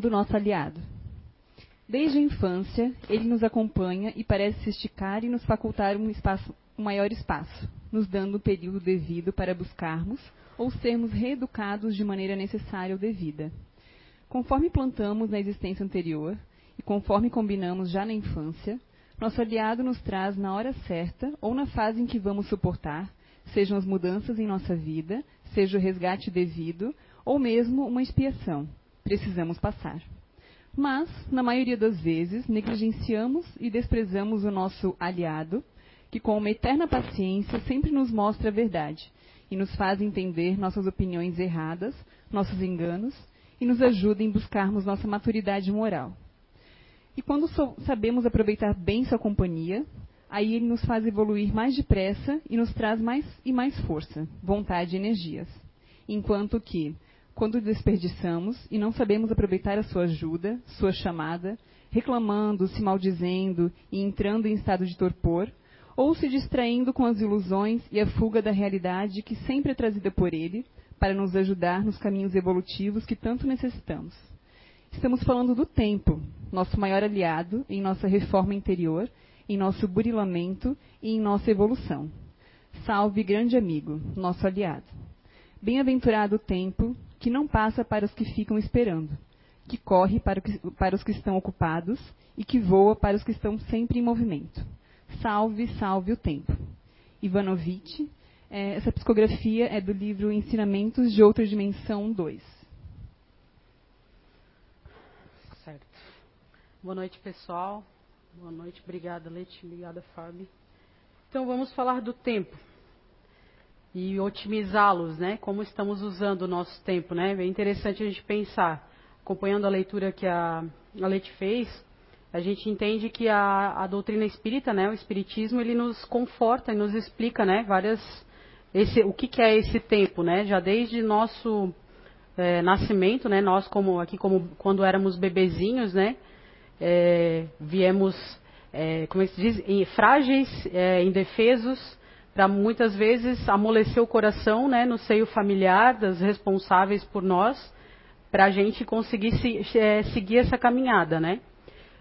nosso aliado. Desde a infância, ele nos acompanha e parece se esticar e nos facultar um, espaço, um maior espaço, nos dando o período devido para buscarmos ou sermos reeducados de maneira necessária ou devida. Conforme plantamos na existência anterior e conforme combinamos já na infância, nosso aliado nos traz na hora certa ou na fase em que vamos suportar, sejam as mudanças em nossa vida, seja o resgate devido ou mesmo uma expiação. Precisamos passar. Mas, na maioria das vezes, negligenciamos e desprezamos o nosso aliado, que com uma eterna paciência sempre nos mostra a verdade e nos faz entender nossas opiniões erradas, nossos enganos e nos ajuda em buscarmos nossa maturidade moral. E quando sabemos aproveitar bem sua companhia, aí ele nos faz evoluir mais depressa e nos traz mais e mais força, vontade e energias. Enquanto que, quando desperdiçamos e não sabemos aproveitar a sua ajuda, sua chamada, reclamando, se maldizendo e entrando em estado de torpor, ou se distraindo com as ilusões e a fuga da realidade que sempre é trazida por ele para nos ajudar nos caminhos evolutivos que tanto necessitamos. Estamos falando do tempo, nosso maior aliado em nossa reforma interior, em nosso burilamento e em nossa evolução. Salve, grande amigo, nosso aliado. Bem-aventurado o tempo que não passa para os que ficam esperando, que corre para, para os que estão ocupados e que voa para os que estão sempre em movimento. Salve, salve o tempo. Ivanovitch, é, essa psicografia é do livro Ensinamentos de Outra Dimensão 2. Certo. Boa noite, pessoal. Boa noite, obrigada, Leti, obrigada, Fábio. Então, vamos falar do tempo e otimizá-los, né? Como estamos usando o nosso tempo, né? É interessante a gente pensar, acompanhando a leitura que a, a Leti fez, a gente entende que a, a, doutrina espírita, né, o espiritismo, ele nos conforta e nos explica, né, várias esse, o que, que é esse tempo, né? Já desde nosso é, nascimento, né? Nós como aqui como quando éramos bebezinhos, né? É, viemos, é, como é se diz, frágeis, é, indefesos, para muitas vezes amolecer o coração, né? No seio familiar das responsáveis por nós, para a gente conseguir se, é, seguir essa caminhada, né?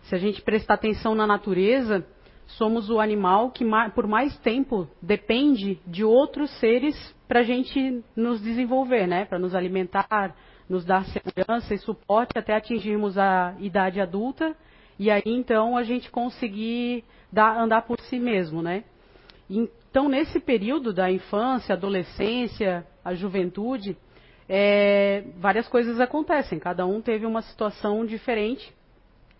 Se a gente prestar atenção na natureza, somos o animal que por mais tempo depende de outros seres para a gente nos desenvolver, né? Para nos alimentar, nos dar segurança e suporte até atingirmos a idade adulta e aí então a gente conseguir dar, andar por si mesmo, né? Então nesse período da infância, adolescência, a juventude, é, várias coisas acontecem. Cada um teve uma situação diferente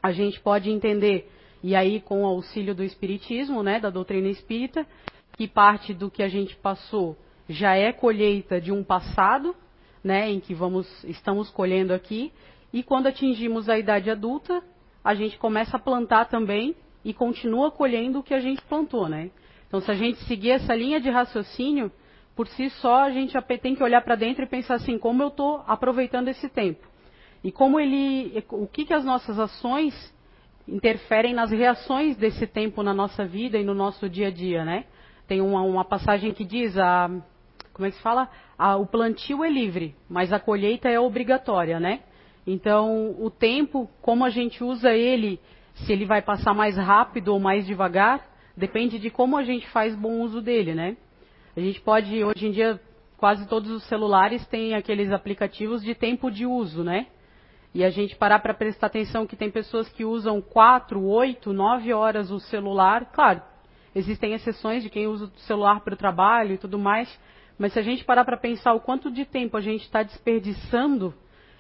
a gente pode entender, e aí com o auxílio do Espiritismo, né, da doutrina espírita, que parte do que a gente passou já é colheita de um passado, né, em que vamos, estamos colhendo aqui, e quando atingimos a idade adulta, a gente começa a plantar também e continua colhendo o que a gente plantou, né? Então, se a gente seguir essa linha de raciocínio, por si só a gente tem que olhar para dentro e pensar assim, como eu estou aproveitando esse tempo? E como ele, o que, que as nossas ações interferem nas reações desse tempo na nossa vida e no nosso dia a dia, né? Tem uma, uma passagem que diz a, como é que se fala? A, o plantio é livre, mas a colheita é obrigatória, né? Então, o tempo, como a gente usa ele, se ele vai passar mais rápido ou mais devagar, depende de como a gente faz bom uso dele, né? A gente pode, hoje em dia, quase todos os celulares têm aqueles aplicativos de tempo de uso, né? e a gente parar para prestar atenção que tem pessoas que usam 4, 8, 9 horas o celular, claro, existem exceções de quem usa o celular para o trabalho e tudo mais, mas se a gente parar para pensar o quanto de tempo a gente está desperdiçando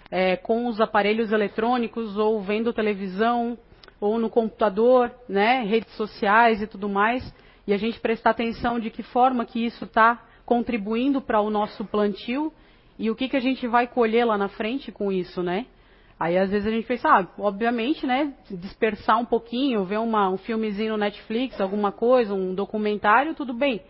é, com os aparelhos eletrônicos ou vendo televisão ou no computador, né, redes sociais e tudo mais, e a gente prestar atenção de que forma que isso está contribuindo para o nosso plantio e o que, que a gente vai colher lá na frente com isso, né? Aí às vezes a gente pensa, ah, obviamente, né, dispersar um pouquinho, ver uma, um filmezinho no Netflix, alguma coisa, um documentário, tudo bem.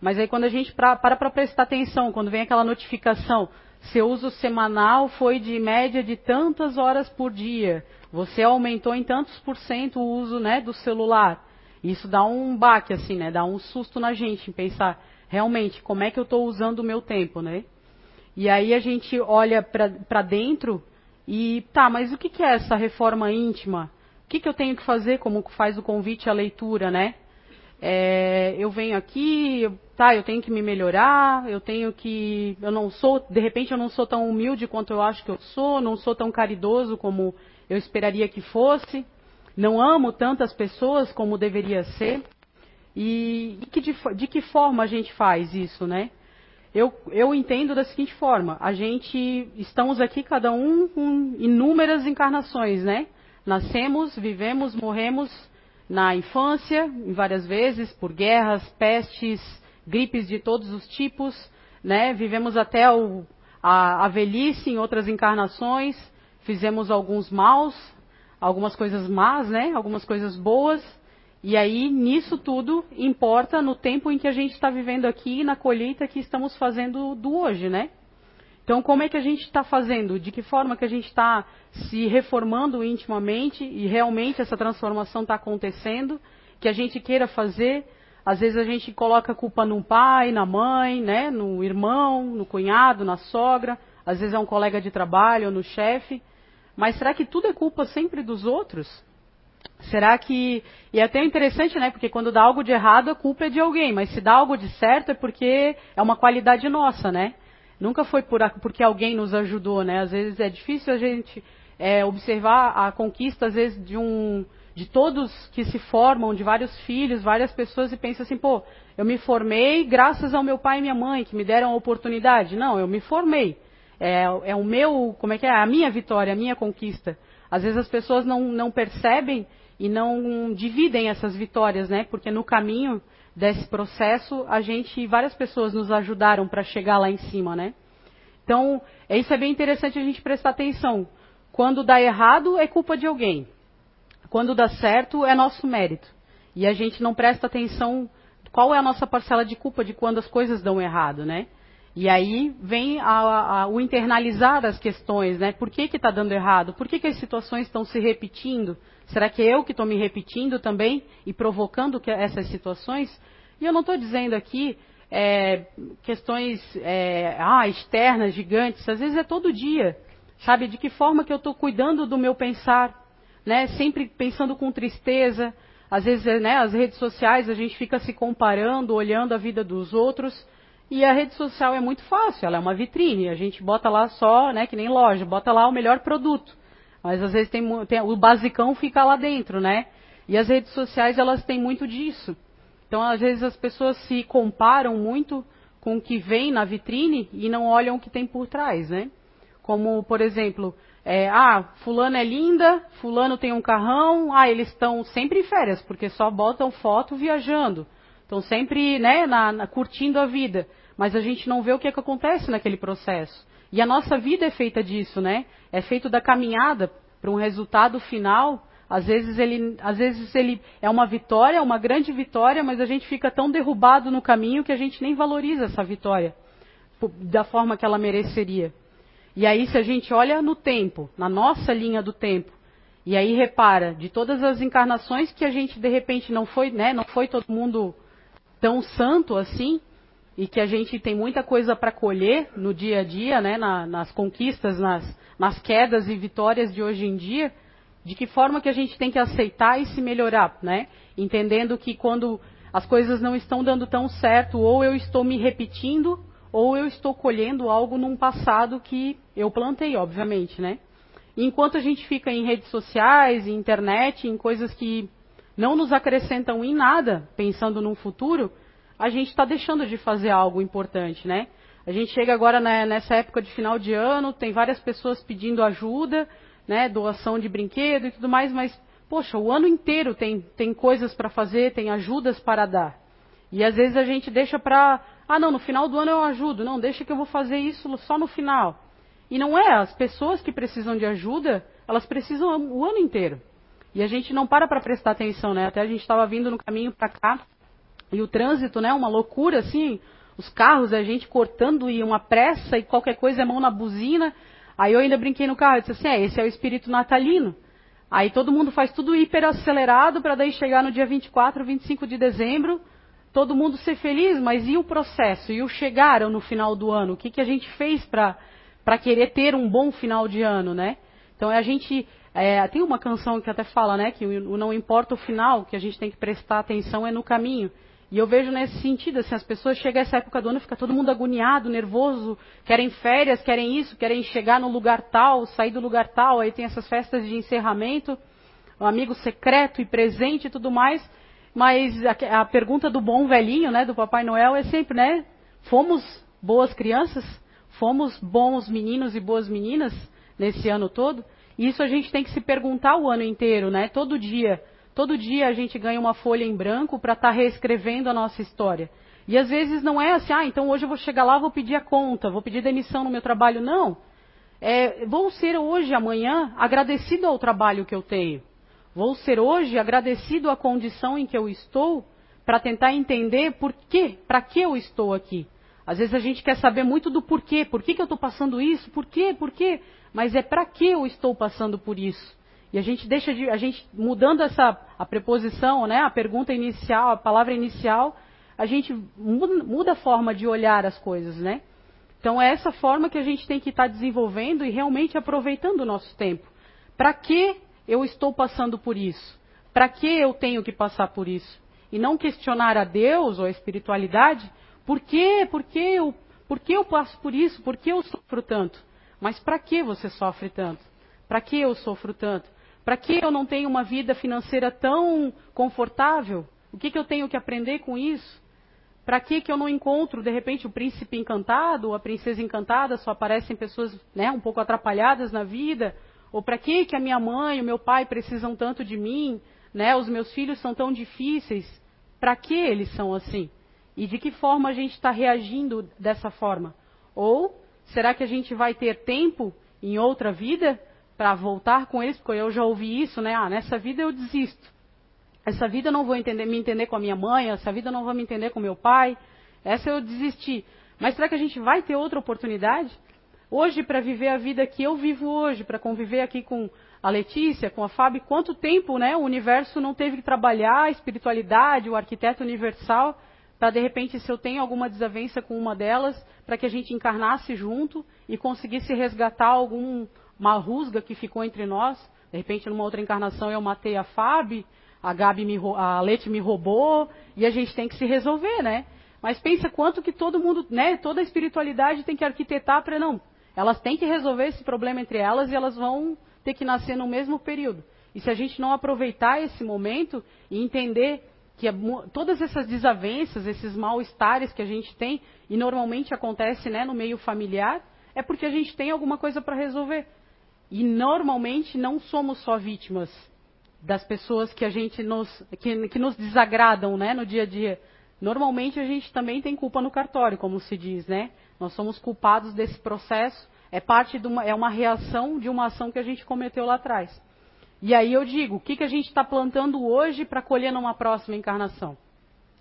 Mas aí quando a gente pra, para para prestar atenção, quando vem aquela notificação, seu uso semanal foi de média de tantas horas por dia, você aumentou em tantos por cento o uso, né, do celular. Isso dá um baque, assim, né, dá um susto na gente em pensar, realmente, como é que eu estou usando o meu tempo, né? E aí a gente olha para dentro E tá, mas o que, que é essa reforma íntima? O que, que eu tenho que fazer, como faz o convite à leitura, né? É, eu venho aqui, tá, eu tenho que me melhorar, eu tenho que. Eu não sou, de repente eu não sou tão humilde quanto eu acho que eu sou, não sou tão caridoso como eu esperaria que fosse, não amo tantas pessoas como deveria ser. E, e que de, de, que forma a gente faz isso, né? Eu, eu entendo da seguinte forma: a gente estamos aqui cada um com inúmeras encarnações, né? Nascemos, vivemos, morremos na infância, várias vezes, por guerras, pestes, gripes de todos os tipos, né? Vivemos até o, a, a velhice em outras encarnações, fizemos alguns maus, algumas coisas más, né? Algumas coisas boas. E aí, nisso tudo, importa no tempo em que a gente está vivendo aqui, na colheita que estamos fazendo do hoje, né? Então, como é que a gente está fazendo? De que forma que a gente está se reformando intimamente e realmente essa transformação está acontecendo? Que a gente queira fazer. Às vezes a gente coloca a culpa no pai, na mãe, né? no irmão, no cunhado, na sogra. Às vezes é um colega de trabalho, no chefe. Mas será que tudo é culpa sempre dos outros? Será que. E é até interessante, né? Porque quando dá algo de errado, a culpa é de alguém. Mas se dá algo de certo, é porque é uma qualidade nossa, né? Nunca foi por, porque alguém nos ajudou, né? Às vezes é difícil a gente é, observar a conquista, às vezes, de um de todos que se formam, de vários filhos, várias pessoas, e pensa assim, pô, eu me formei graças ao meu pai e minha mãe, que me deram a oportunidade. Não, eu me formei. É, é o meu, como é que é? A minha vitória, a minha conquista. Às vezes as pessoas não, não percebem e não dividem essas vitórias, né? Porque no caminho desse processo, a gente, várias pessoas nos ajudaram para chegar lá em cima, né? Então, isso é bem interessante a gente prestar atenção. Quando dá errado, é culpa de alguém. Quando dá certo, é nosso mérito. E a gente não presta atenção qual é a nossa parcela de culpa de quando as coisas dão errado, né? E aí vem a, a, o internalizar as questões, né? Por que está dando errado? Por que, que as situações estão se repetindo? Será que é eu que estou me repetindo também e provocando essas situações? E eu não estou dizendo aqui é, questões é, ah, externas, gigantes, às vezes é todo dia. Sabe, de que forma que eu estou cuidando do meu pensar, né? Sempre pensando com tristeza. Às vezes, né, as redes sociais a gente fica se comparando, olhando a vida dos outros. E a rede social é muito fácil, ela é uma vitrine. A gente bota lá só, né, que nem loja, bota lá o melhor produto. Mas às vezes tem, tem, o basicão fica lá dentro, né? E as redes sociais elas têm muito disso. Então às vezes as pessoas se comparam muito com o que vem na vitrine e não olham o que tem por trás, né? Como por exemplo, é, ah, fulano é linda, fulano tem um carrão, ah, eles estão sempre em férias porque só botam foto viajando, estão sempre, né, na, na, curtindo a vida. Mas a gente não vê o que, é que acontece naquele processo. E a nossa vida é feita disso, né? É feito da caminhada para um resultado final. Às vezes ele, às vezes ele é uma vitória, uma grande vitória, mas a gente fica tão derrubado no caminho que a gente nem valoriza essa vitória da forma que ela mereceria. E aí se a gente olha no tempo, na nossa linha do tempo, e aí repara de todas as encarnações que a gente de repente não foi, né, não foi todo mundo tão santo assim, e que a gente tem muita coisa para colher no dia a dia, né, na, nas conquistas, nas, nas quedas e vitórias de hoje em dia, de que forma que a gente tem que aceitar e se melhorar, né? Entendendo que quando as coisas não estão dando tão certo, ou eu estou me repetindo, ou eu estou colhendo algo num passado que eu plantei, obviamente, né? Enquanto a gente fica em redes sociais, em internet, em coisas que não nos acrescentam em nada, pensando num futuro, a gente está deixando de fazer algo importante, né? A gente chega agora nessa época de final de ano, tem várias pessoas pedindo ajuda, né, doação de brinquedo e tudo mais, mas, poxa, o ano inteiro tem, tem coisas para fazer, tem ajudas para dar. E às vezes a gente deixa para, ah não, no final do ano eu ajudo, não, deixa que eu vou fazer isso só no final. E não é, as pessoas que precisam de ajuda, elas precisam o ano inteiro. E a gente não para para prestar atenção, né? Até a gente estava vindo no caminho para cá, e o trânsito, né, uma loucura assim, os carros, a gente cortando e uma pressa e qualquer coisa é mão na buzina. Aí eu ainda brinquei no carro, eu disse assim, é, esse é o espírito natalino. Aí todo mundo faz tudo hiper acelerado para daí chegar no dia 24, 25 de dezembro, todo mundo ser feliz, mas e o processo? E o chegar no final do ano? O que, que a gente fez para querer ter um bom final de ano, né? Então a gente é, tem uma canção que até fala, né, que o, o não importa o final, que a gente tem que prestar atenção é no caminho. E eu vejo nesse sentido, assim, as pessoas chegam essa época do ano, fica todo mundo agoniado, nervoso, querem férias, querem isso, querem chegar no lugar tal, sair do lugar tal, aí tem essas festas de encerramento, um amigo secreto e presente e tudo mais. Mas a, a pergunta do bom velhinho, né, do Papai Noel é sempre, né, fomos boas crianças? Fomos bons meninos e boas meninas nesse ano todo? Isso a gente tem que se perguntar o ano inteiro, né? Todo dia. Todo dia a gente ganha uma folha em branco para estar tá reescrevendo a nossa história. E às vezes não é assim, ah, então hoje eu vou chegar lá, vou pedir a conta, vou pedir demissão no meu trabalho. Não. É, vou ser hoje, amanhã, agradecido ao trabalho que eu tenho. Vou ser hoje agradecido à condição em que eu estou para tentar entender por quê, para que eu estou aqui. Às vezes a gente quer saber muito do porquê, por que, que eu estou passando isso, por quê, por quê, mas é para que eu estou passando por isso. E a gente deixa de, a gente mudando essa a preposição, né, a pergunta inicial, a palavra inicial, a gente muda, a forma de olhar as coisas, né? Então é essa forma que a gente tem que estar tá desenvolvendo e realmente aproveitando o nosso tempo. Para que eu estou passando por isso? Para que eu tenho que passar por isso? E não questionar a Deus ou a espiritualidade, por quê? Por que eu, por que eu passo por isso? Por que eu sofro tanto? Mas para que você sofre tanto? Para que eu sofro tanto? Para que eu não tenho uma vida financeira tão confortável? O que, que eu tenho que aprender com isso? Para que, que eu não encontro, de repente, o príncipe encantado ou a princesa encantada, só aparecem pessoas né, um pouco atrapalhadas na vida? Ou para que, que a minha mãe, o meu pai precisam tanto de mim? Né, os meus filhos são tão difíceis? Para que eles são assim? E de que forma a gente está reagindo dessa forma? Ou será que a gente vai ter tempo em outra vida para voltar com eles, porque eu já ouvi isso, né? Ah, nessa vida eu desisto. Essa vida eu não vou entender, me entender com a minha mãe, essa vida eu não vou me entender com meu pai. Essa eu desisti. Mas será que a gente vai ter outra oportunidade? Hoje, para viver a vida que eu vivo hoje, para conviver aqui com a Letícia, com a Fábio, quanto tempo né, o universo não teve que trabalhar a espiritualidade, o arquiteto universal, para de repente, se eu tenho alguma desavença com uma delas, para que a gente encarnasse junto e conseguisse resgatar algum uma rusga que ficou entre nós. De repente, numa outra encarnação, eu matei a Fábio, a Gabi me, a Lete me roubou, e a gente tem que se resolver, né? Mas pensa quanto que todo mundo, né, toda a espiritualidade tem que arquitetar para não. Elas têm que resolver esse problema entre elas e elas vão ter que nascer no mesmo período. E se a gente não aproveitar esse momento e entender que é, todas essas desavenças, esses mal-estares que a gente tem, e normalmente acontece né, no meio familiar, é porque a gente tem alguma coisa para resolver. E normalmente não somos só vítimas das pessoas que a gente nos, que, que nos desagradam, né, no dia a dia. Normalmente a gente também tem culpa no cartório, como se diz, né? Nós somos culpados desse processo. É parte de uma, é uma reação de uma ação que a gente cometeu lá atrás. E aí eu digo, o que, que a gente está plantando hoje para colher numa próxima encarnação?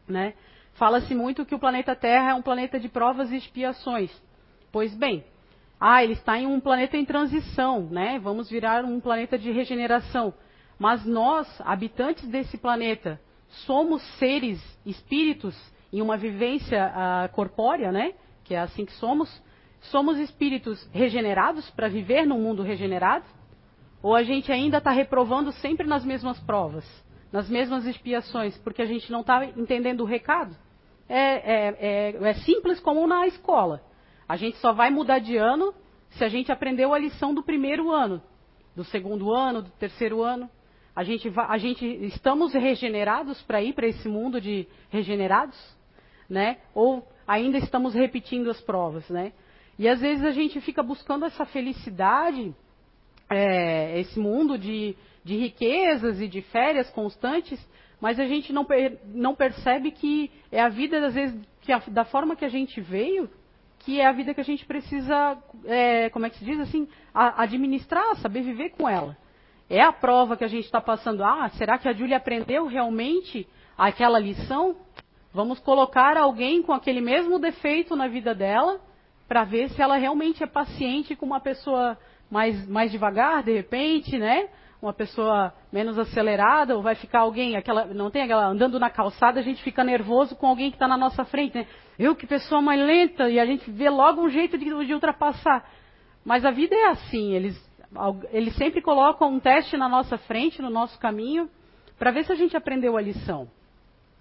Né? Fala-se muito que o planeta Terra é um planeta de provas e expiações. Pois bem, ah, ele está em um planeta em transição, né? Vamos virar um planeta de regeneração. Mas nós, habitantes desse planeta, somos seres, espíritos, em uma vivência uh, corpórea, né? Que é assim que somos. Somos espíritos regenerados para viver num mundo regenerado? Ou a gente ainda está reprovando sempre nas mesmas provas, nas mesmas expiações, porque a gente não está entendendo o recado? É, é, é, é simples como na escola. A gente só vai mudar de ano se a gente aprendeu a lição do primeiro ano, do segundo ano, do terceiro ano. A gente, a gente estamos regenerados para ir para esse mundo de regenerados, né? Ou ainda estamos repetindo as provas, né? E às vezes a gente fica buscando essa felicidade, é, esse mundo de, de riquezas e de férias constantes, mas a gente não, não percebe que é a vida, às vezes, que a, da forma que a gente veio, que é a vida que a gente precisa, é, como é que se diz assim, a, administrar, saber viver com ela. É a prova que a gente está passando. Ah, será que a Júlia aprendeu realmente aquela lição? Vamos colocar alguém com aquele mesmo defeito na vida dela para ver se ela realmente é paciente com uma pessoa mais, mais devagar, de repente, né? Uma pessoa menos acelerada, ou vai ficar alguém, aquela, não tem aquela, andando na calçada, a gente fica nervoso com alguém que está na nossa frente, né? Eu, que pessoa mais lenta, e a gente vê logo um jeito de, de ultrapassar. Mas a vida é assim, eles, Ele sempre coloca um teste na nossa frente, no nosso caminho, para ver se a gente aprendeu a lição.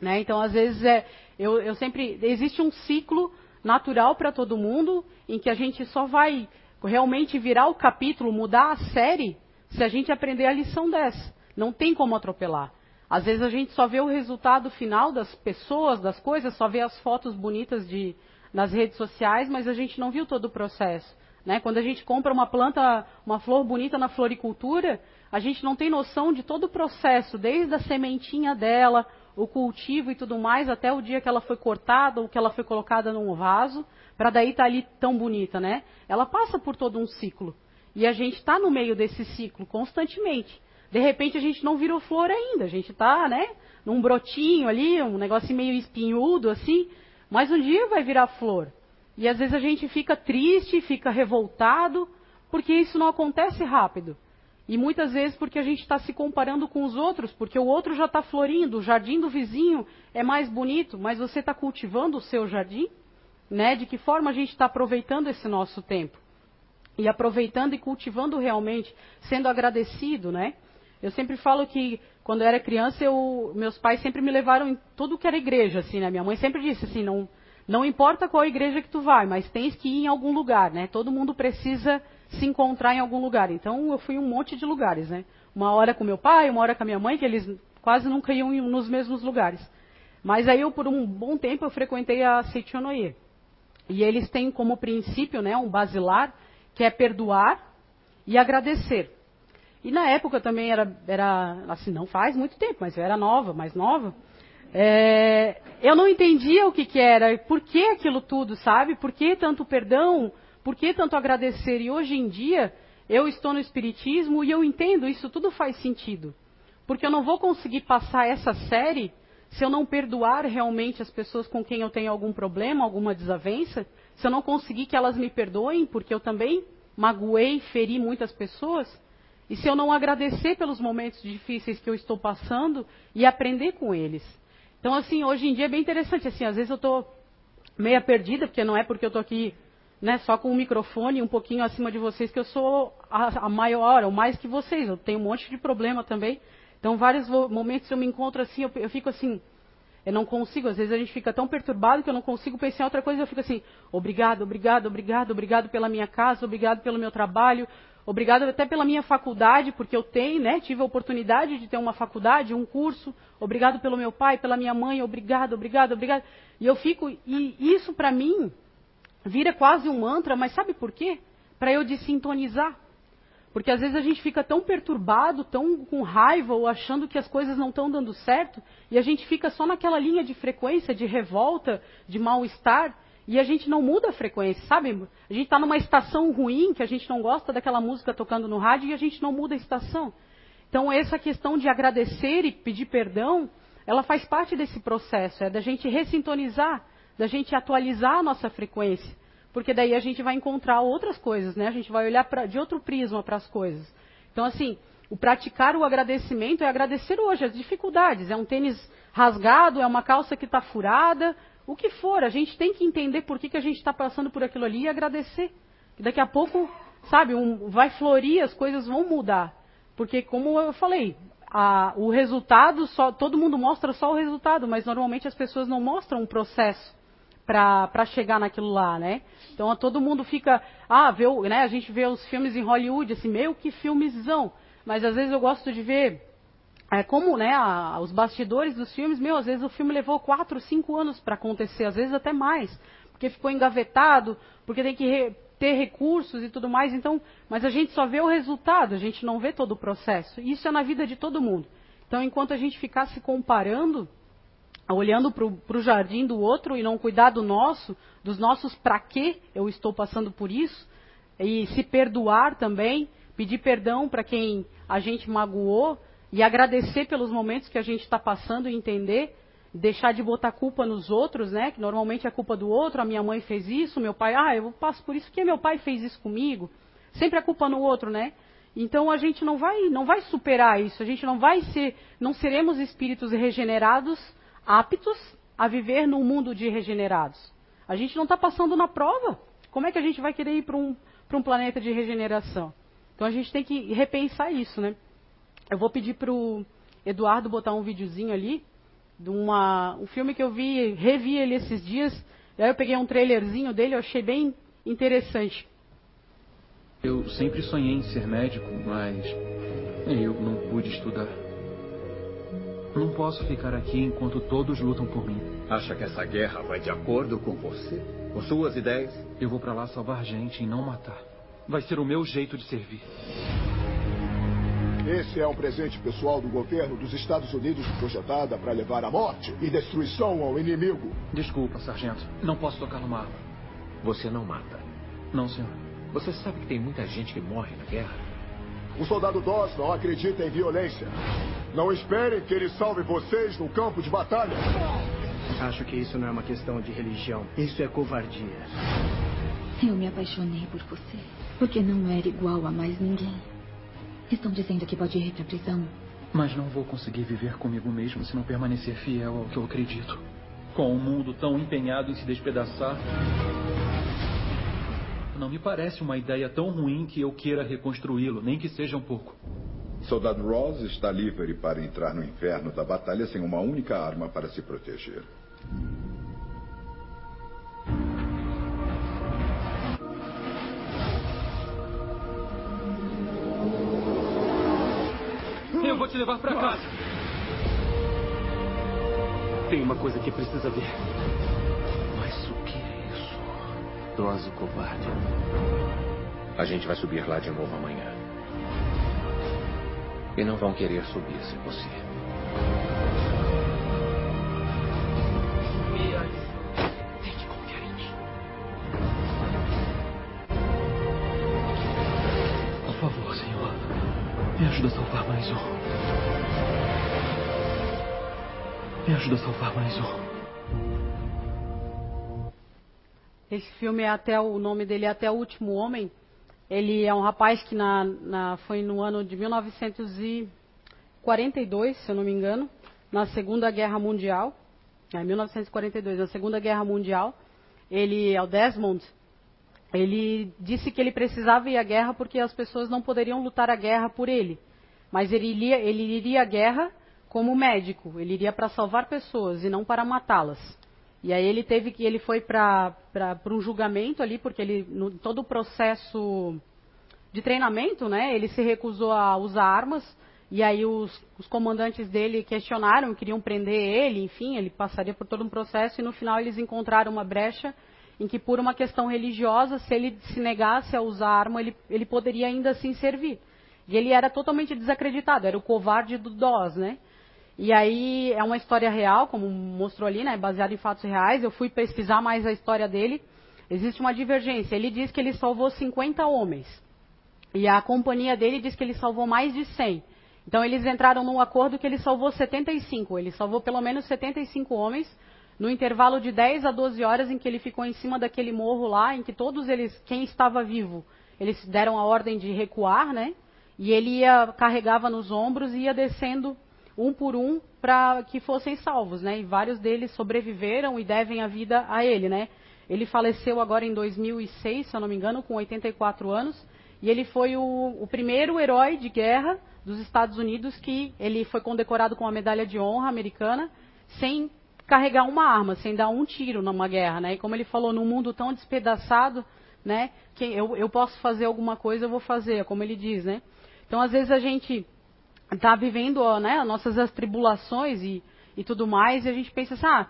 Né? Então, às vezes, é, eu, eu sempre. Existe um ciclo natural para todo mundo, em que a gente só vai realmente virar o capítulo, mudar a série, se a gente aprender a lição dessa. Não tem como atropelar. Às vezes a gente só vê o resultado final das pessoas, das coisas, só vê as fotos bonitas de, nas redes sociais, mas a gente não viu todo o processo. Né? Quando a gente compra uma planta, uma flor bonita na floricultura, a gente não tem noção de todo o processo, desde a sementinha dela, o cultivo e tudo mais, até o dia que ela foi cortada ou que ela foi colocada num vaso, para daí estar tá ali tão bonita, né? Ela passa por todo um ciclo. E a gente está no meio desse ciclo constantemente. De repente a gente não virou flor ainda, a gente está, né? Num brotinho ali, um negócio meio espinhudo assim, mas um dia vai virar flor. E às vezes a gente fica triste, fica revoltado, porque isso não acontece rápido. E muitas vezes porque a gente está se comparando com os outros, porque o outro já está florindo, o jardim do vizinho é mais bonito, mas você está cultivando o seu jardim? Né? De que forma a gente está aproveitando esse nosso tempo? E aproveitando e cultivando realmente, sendo agradecido, né? Eu sempre falo que quando eu era criança, eu, meus pais sempre me levaram em tudo que era igreja, assim, né? Minha mãe sempre disse assim, não, não importa qual igreja que tu vai, mas tens que ir em algum lugar, né? Todo mundo precisa se encontrar em algum lugar. Então eu fui em um monte de lugares, né? Uma hora com meu pai, uma hora com a minha mãe, que eles quase nunca iam nos mesmos lugares. Mas aí eu, por um bom tempo, eu frequentei a Seichonoye. E eles têm como princípio, né, um basilar, que é perdoar e agradecer. E na época também era, era assim, não faz muito tempo, mas eu era nova, mais nova. É, eu não entendia o que, que era, por que aquilo tudo, sabe? Por que tanto perdão? Por que tanto agradecer? E hoje em dia, eu estou no Espiritismo e eu entendo, isso tudo faz sentido. Porque eu não vou conseguir passar essa série se eu não perdoar realmente as pessoas com quem eu tenho algum problema, alguma desavença, se eu não conseguir que elas me perdoem, porque eu também magoei, feri muitas pessoas, e se eu não agradecer pelos momentos difíceis que eu estou passando e aprender com eles. Então, assim, hoje em dia é bem interessante, assim, às vezes eu estou meia perdida, porque não é porque eu estou aqui né, só com o microfone um pouquinho acima de vocês, que eu sou a, a maior, ou mais que vocês. Eu tenho um monte de problema também. Então, vários momentos eu me encontro assim, eu, eu, fico assim, eu não consigo. Às vezes a gente fica tão perturbado que eu não consigo pensar em outra coisa. Eu fico assim, obrigado, obrigado, obrigado, obrigado pela minha casa, obrigado pelo meu trabalho, obrigado até pela minha faculdade, porque eu tenho, né, tive a oportunidade de ter uma faculdade, um curso. Obrigado pelo meu pai, pela minha mãe, obrigado, obrigado, obrigado. E eu fico, e isso para mim vira quase um mantra, mas sabe por quê? Para eu desintonizar. Porque às vezes a gente fica tão perturbado, tão com raiva ou achando que as coisas não estão dando certo, e a gente fica só naquela linha de frequência, de revolta, de mal-estar, e a gente não muda a frequência, sabe? A gente está numa estação ruim, que a gente não gosta daquela música tocando no rádio, e a gente não muda a estação. Então, essa questão de agradecer e pedir perdão, ela faz parte desse processo, é da gente ressintonizar da gente atualizar a nossa frequência. Porque daí a gente vai encontrar outras coisas, né? A gente vai olhar pra, de outro prisma para as coisas. Então, assim, o praticar o agradecimento é agradecer hoje as dificuldades. É um tênis rasgado, é uma calça que está furada, o que for. A gente tem que entender por que, que a gente está passando por aquilo ali e agradecer. Daqui a pouco, sabe, um, vai florir, as coisas vão mudar. Porque, como eu falei, a, o resultado, só, todo mundo mostra só o resultado, mas normalmente as pessoas não mostram o processo para chegar naquilo lá, né? Então todo mundo fica, ah, vê, né? A gente vê os filmes em Hollywood, assim, meu que filmezão. Mas às vezes eu gosto de ver é, como, né, a, os bastidores dos filmes, meu, às vezes o filme levou quatro, cinco anos para acontecer, às vezes até mais, porque ficou engavetado, porque tem que re, ter recursos e tudo mais. Então, mas a gente só vê o resultado, a gente não vê todo o processo. Isso é na vida de todo mundo. Então, enquanto a gente ficar se comparando, olhando para o jardim do outro e não cuidar do nosso, dos nossos para que eu estou passando por isso, e se perdoar também, pedir perdão para quem a gente magoou e agradecer pelos momentos que a gente está passando e entender, deixar de botar culpa nos outros, né? Que normalmente é culpa do outro, a minha mãe fez isso, meu pai, ah, eu passo por isso porque meu pai fez isso comigo. Sempre a culpa no outro, né? Então a gente não vai, não vai superar isso, a gente não vai ser, não seremos espíritos regenerados aptos a viver num mundo de regenerados. A gente não está passando na prova. Como é que a gente vai querer ir para um, um planeta de regeneração? Então a gente tem que repensar isso, né? Eu vou pedir para o Eduardo botar um videozinho ali de uma, um filme que eu vi, revi ele esses dias. Aí eu peguei um trailerzinho dele, eu achei bem interessante. Eu sempre sonhei em ser médico, mas eu não pude estudar. Não posso ficar aqui enquanto todos lutam por mim. Acha que essa guerra vai de acordo com você? Com suas ideias? Eu vou para lá salvar gente e não matar. Vai ser o meu jeito de servir. Esse é um presente pessoal do governo dos Estados Unidos projetada para levar à morte e destruição ao inimigo. Desculpa, sargento. Não posso tocar numa arma. Você não mata. Não, senhor. Você sabe que tem muita gente que morre na guerra? O soldado Doss não acredita em violência. Não esperem que ele salve vocês no campo de batalha. Acho que isso não é uma questão de religião. Isso é covardia. Eu me apaixonei por você porque não era igual a mais ninguém. Estão dizendo que pode ir para a prisão. Mas não vou conseguir viver comigo mesmo se não permanecer fiel ao que eu acredito. Com o um mundo tão empenhado em se despedaçar. Não me parece uma ideia tão ruim que eu queira reconstruí-lo, nem que seja um pouco. Soldado Ross está livre para entrar no inferno da batalha sem uma única arma para se proteger. Eu vou te levar para casa. Tem uma coisa que precisa ver. Droz o covarde. A gente vai subir lá de novo amanhã. E não vão querer subir sem você. Tem que confiar em mim. Por favor, senhor. Me ajuda a salvar mais um. Me ajuda a salvar mais um. Esse filme é até o nome dele é até o último homem. Ele é um rapaz que na, na, foi no ano de 1942, se eu não me engano, na Segunda Guerra Mundial. É, 1942, na Segunda Guerra Mundial. Ele é o Desmond. Ele disse que ele precisava ir à guerra porque as pessoas não poderiam lutar a guerra por ele. Mas ele iria, ele iria à guerra como médico. Ele iria para salvar pessoas e não para matá-las. E aí ele teve que ele foi para um julgamento ali porque ele no, todo o processo de treinamento, né? Ele se recusou a usar armas e aí os, os comandantes dele questionaram, queriam prender ele, enfim, ele passaria por todo um processo e no final eles encontraram uma brecha em que por uma questão religiosa, se ele se negasse a usar arma, ele, ele poderia ainda assim servir. E ele era totalmente desacreditado, era o covarde do DOS, né? E aí é uma história real, como mostrou ali, né, baseada em fatos reais. Eu fui pesquisar mais a história dele. Existe uma divergência. Ele diz que ele salvou 50 homens. E a companhia dele diz que ele salvou mais de 100. Então eles entraram num acordo que ele salvou 75. Ele salvou pelo menos 75 homens no intervalo de 10 a 12 horas em que ele ficou em cima daquele morro lá, em que todos eles, quem estava vivo, eles deram a ordem de recuar, né? E ele ia carregava nos ombros e ia descendo um por um para que fossem salvos, né? E vários deles sobreviveram e devem a vida a ele, né? Ele faleceu agora em 2006, se eu não me engano, com 84 anos, e ele foi o, o primeiro herói de guerra dos Estados Unidos que ele foi condecorado com a medalha de honra americana sem carregar uma arma, sem dar um tiro numa guerra, né? E como ele falou, num mundo tão despedaçado, né? Que eu, eu posso fazer alguma coisa, eu vou fazer, como ele diz, né? Então, às vezes a gente está vivendo né, as nossas as tribulações e, e tudo mais, e a gente pensa assim, ah,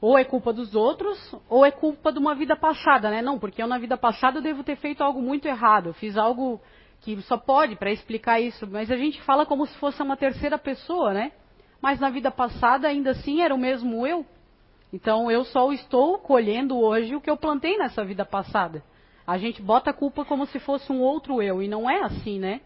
ou é culpa dos outros, ou é culpa de uma vida passada, né? Não, porque eu na vida passada eu devo ter feito algo muito errado, eu fiz algo que só pode para explicar isso, mas a gente fala como se fosse uma terceira pessoa, né? Mas na vida passada ainda assim era o mesmo eu. Então eu só estou colhendo hoje o que eu plantei nessa vida passada. A gente bota a culpa como se fosse um outro eu, e não é assim, né?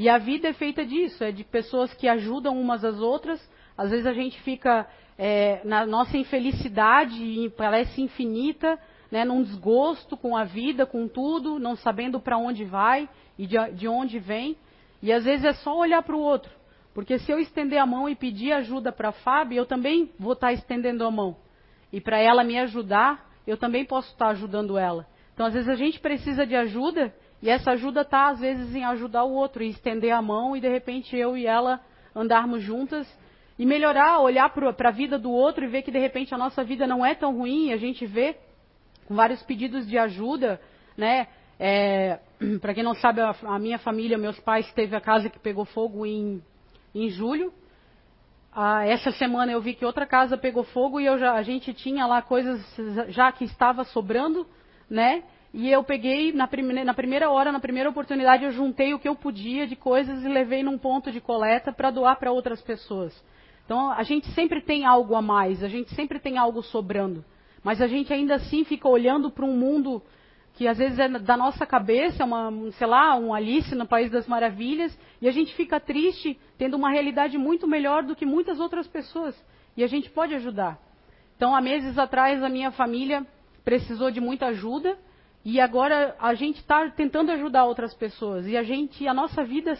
E a vida é feita disso, é de pessoas que ajudam umas às outras. Às vezes a gente fica é, na nossa infelicidade, parece infinita, né, num desgosto com a vida, com tudo, não sabendo para onde vai e de, de onde vem. E às vezes é só olhar para o outro. Porque se eu estender a mão e pedir ajuda para a Fábio, eu também vou estar tá estendendo a mão. E para ela me ajudar, eu também posso estar tá ajudando ela. Então, às vezes, a gente precisa de ajuda E essa ajuda está, às vezes, em ajudar o outro, em estender a mão e, de repente, eu e ela andarmos juntas e melhorar, olhar para a vida do outro e ver que, de repente, a nossa vida não é tão ruim. E a gente vê com vários pedidos de ajuda, né? É, para quem não sabe, a, a, minha família, meus pais, teve a casa que pegou fogo em, em julho. Ah, essa semana eu vi que outra casa pegou fogo e já, a gente tinha lá coisas já que estava sobrando, né? E eu peguei na, prime na primeira hora, na primeira oportunidade, eu juntei o que eu podia de coisas e levei num ponto de coleta para doar para outras pessoas. Então a gente sempre tem algo a mais, a gente sempre tem algo sobrando. Mas a gente ainda assim fica olhando para um mundo que às vezes é da nossa cabeça, uma, sei lá, um Alice no País das Maravilhas, e a gente fica triste tendo uma realidade muito melhor do que muitas outras pessoas. E a gente pode ajudar. Então, há meses atrás, a minha família precisou de muita ajuda e agora a gente está tentando ajudar outras pessoas. E a gente, a nossa vida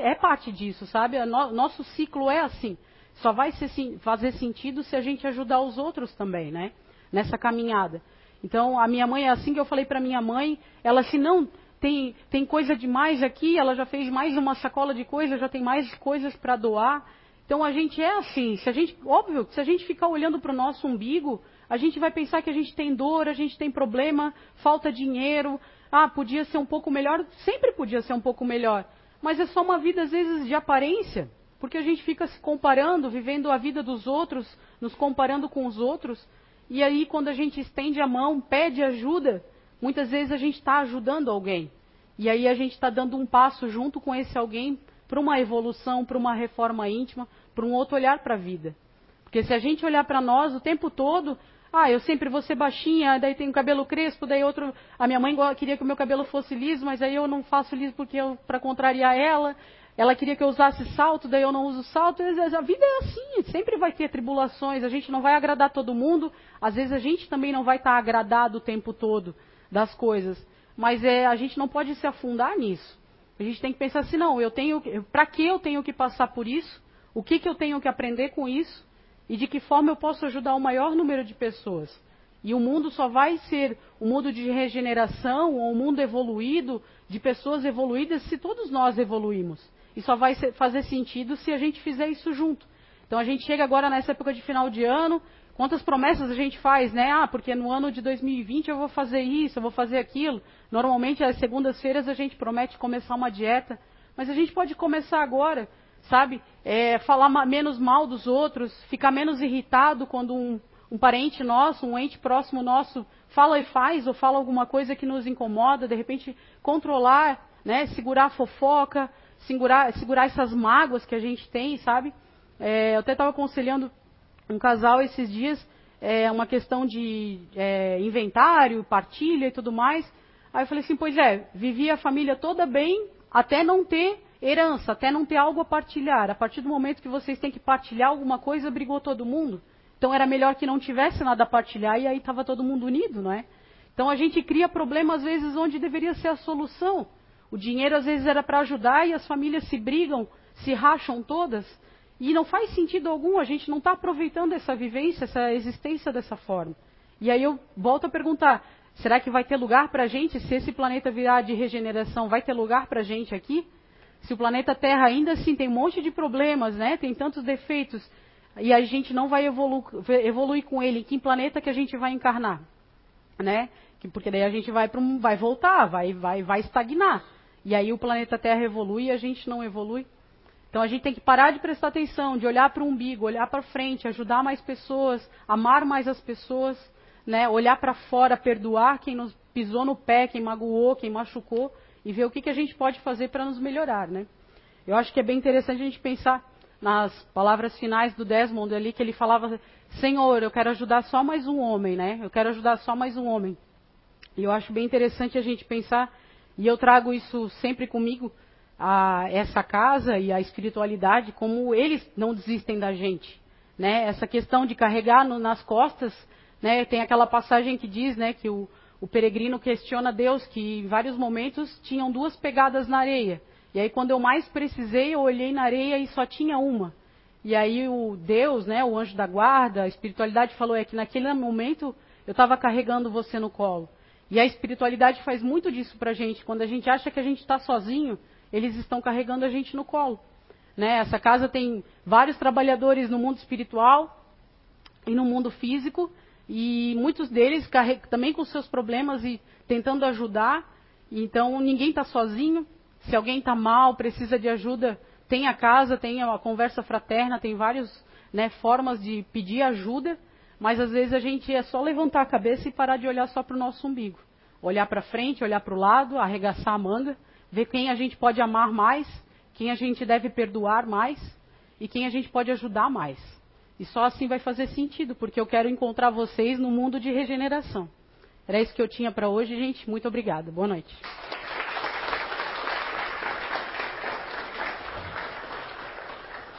é parte disso, sabe? O nosso ciclo é assim. Só vai ser, fazer sentido se a gente ajudar os outros também, né? Nessa caminhada. Então, a minha mãe, é assim que eu falei para minha mãe, ela se não tem, tem coisa demais aqui, ela já fez mais uma sacola de coisas, já tem mais coisas para doar. Então a gente é assim, se a gente, óbvio, se a gente ficar olhando para o nosso umbigo, a gente vai pensar que a gente tem dor, a gente tem problema, falta dinheiro, ah, podia ser um pouco melhor, sempre podia ser um pouco melhor. Mas é só uma vida, às vezes, de aparência, porque a gente fica se comparando, vivendo a vida dos outros, nos comparando com os outros, e aí quando a gente estende a mão, pede ajuda, muitas vezes a gente está ajudando alguém. E aí a gente está dando um passo junto com esse alguém para uma evolução, para uma reforma íntima, para um outro olhar para a vida. Porque se a gente olhar para nós o tempo todo, ah, eu sempre vou ser baixinha, daí tenho cabelo crespo, daí outro. A minha mãe queria que o meu cabelo fosse liso, mas aí eu não faço liso porque eu para contrariar ela. Ela queria que eu usasse salto, daí eu não uso salto. A vida é assim, sempre vai ter tribulações. A gente não vai agradar todo mundo. Às vezes a gente também não vai estar agradado o tempo todo das coisas. Mas é, a gente não pode se afundar nisso. A gente tem que pensar assim, não, eu tenho, para que eu tenho que passar por isso? O que, que eu tenho que aprender com isso? E de que forma eu posso ajudar o maior número de pessoas. E o mundo só vai ser um mundo de regeneração ou um mundo evoluído, de pessoas evoluídas, se todos nós evoluímos. E só vai ser, fazer sentido se a gente fizer isso junto. Então a gente chega agora nessa época de final de ano, quantas promessas a gente faz, né? Ah, porque no ano de 2020 eu vou fazer isso, eu vou fazer aquilo. Normalmente às segundas-feiras a gente promete começar uma dieta, mas a gente pode começar agora sabe? É, falar menos mal dos outros, ficar menos irritado quando um, um parente nosso, um ente próximo nosso, fala e faz ou fala alguma coisa que nos incomoda, de repente controlar, né? Segurar a fofoca, segurar, segurar essas mágoas que a gente tem, sabe? É, eu até estava aconselhando um casal esses dias, é, uma questão de é, inventário, partilha e tudo mais. Aí eu falei assim, pois é, vivi a família toda bem até não ter herança, até não ter algo a partilhar. A partir do momento que vocês têm que partilhar alguma coisa, brigou todo mundo. Então era melhor que não tivesse nada a partilhar e aí estava todo mundo unido, não é? Então a gente cria problemas às vezes onde deveria ser a solução. O dinheiro às vezes era para ajudar e as famílias se brigam, se racham todas. E não faz sentido algum, a gente não está aproveitando essa vivência, essa existência dessa forma. E aí eu volto a perguntar: será que vai ter lugar para a gente? Se esse planeta virar de regeneração, vai ter lugar para a gente aqui? Se o planeta Terra ainda assim tem um monte de problemas, né? Tem tantos defeitos e a gente não vai evolu evoluir com ele, em que planeta que a gente vai encarnar, né? Porque daí a gente vai para um, vai voltar, vai, vai, vai estagnar. E aí o planeta Terra evolui e a gente não evolui. Então a gente tem que parar de prestar atenção, de olhar para o umbigo, olhar para frente, ajudar mais pessoas, amar mais as pessoas, né? Olhar para fora, perdoar quem nos pisou no pé, quem magoou, quem machucou e ver o que, que a gente pode fazer para nos melhorar, né? Eu acho que é bem interessante a gente pensar nas palavras finais do Desmond ali, que ele falava, Senhor, eu quero ajudar só mais um homem, né? Eu quero ajudar só mais um homem. E eu acho bem interessante a gente pensar, e eu trago isso sempre comigo, a essa casa e a espiritualidade, como eles não desistem da gente. Né? Essa questão de carregar no, nas costas, né? tem aquela passagem que diz né, que o, o peregrino questiona Deus que em vários momentos tinham duas pegadas na areia. E aí quando eu mais precisei, eu olhei na areia e só tinha uma. E aí o Deus, né, o anjo da guarda, a espiritualidade falou é que naquele momento eu estava carregando você no colo. E a espiritualidade faz muito disso para a gente. Quando a gente acha que a gente está sozinho, eles estão carregando a gente no colo. Né? Essa casa tem vários trabalhadores no mundo espiritual e no mundo físico, e muitos deles também com seus problemas e tentando ajudar. Então ninguém está sozinho. Se alguém está mal, precisa de ajuda, tem a casa, tem a conversa fraterna, tem várias né, formas de pedir ajuda. Mas às vezes a gente é só levantar a cabeça e parar de olhar só para o nosso umbigo. Olhar para frente, olhar para o lado, arregaçar a manga, ver quem a gente pode amar mais, quem a gente deve perdoar mais e quem a gente pode ajudar mais. E só assim vai fazer sentido, porque eu quero encontrar vocês no mundo de regeneração. Era isso que eu tinha para hoje, gente. Muito obrigada. Boa noite.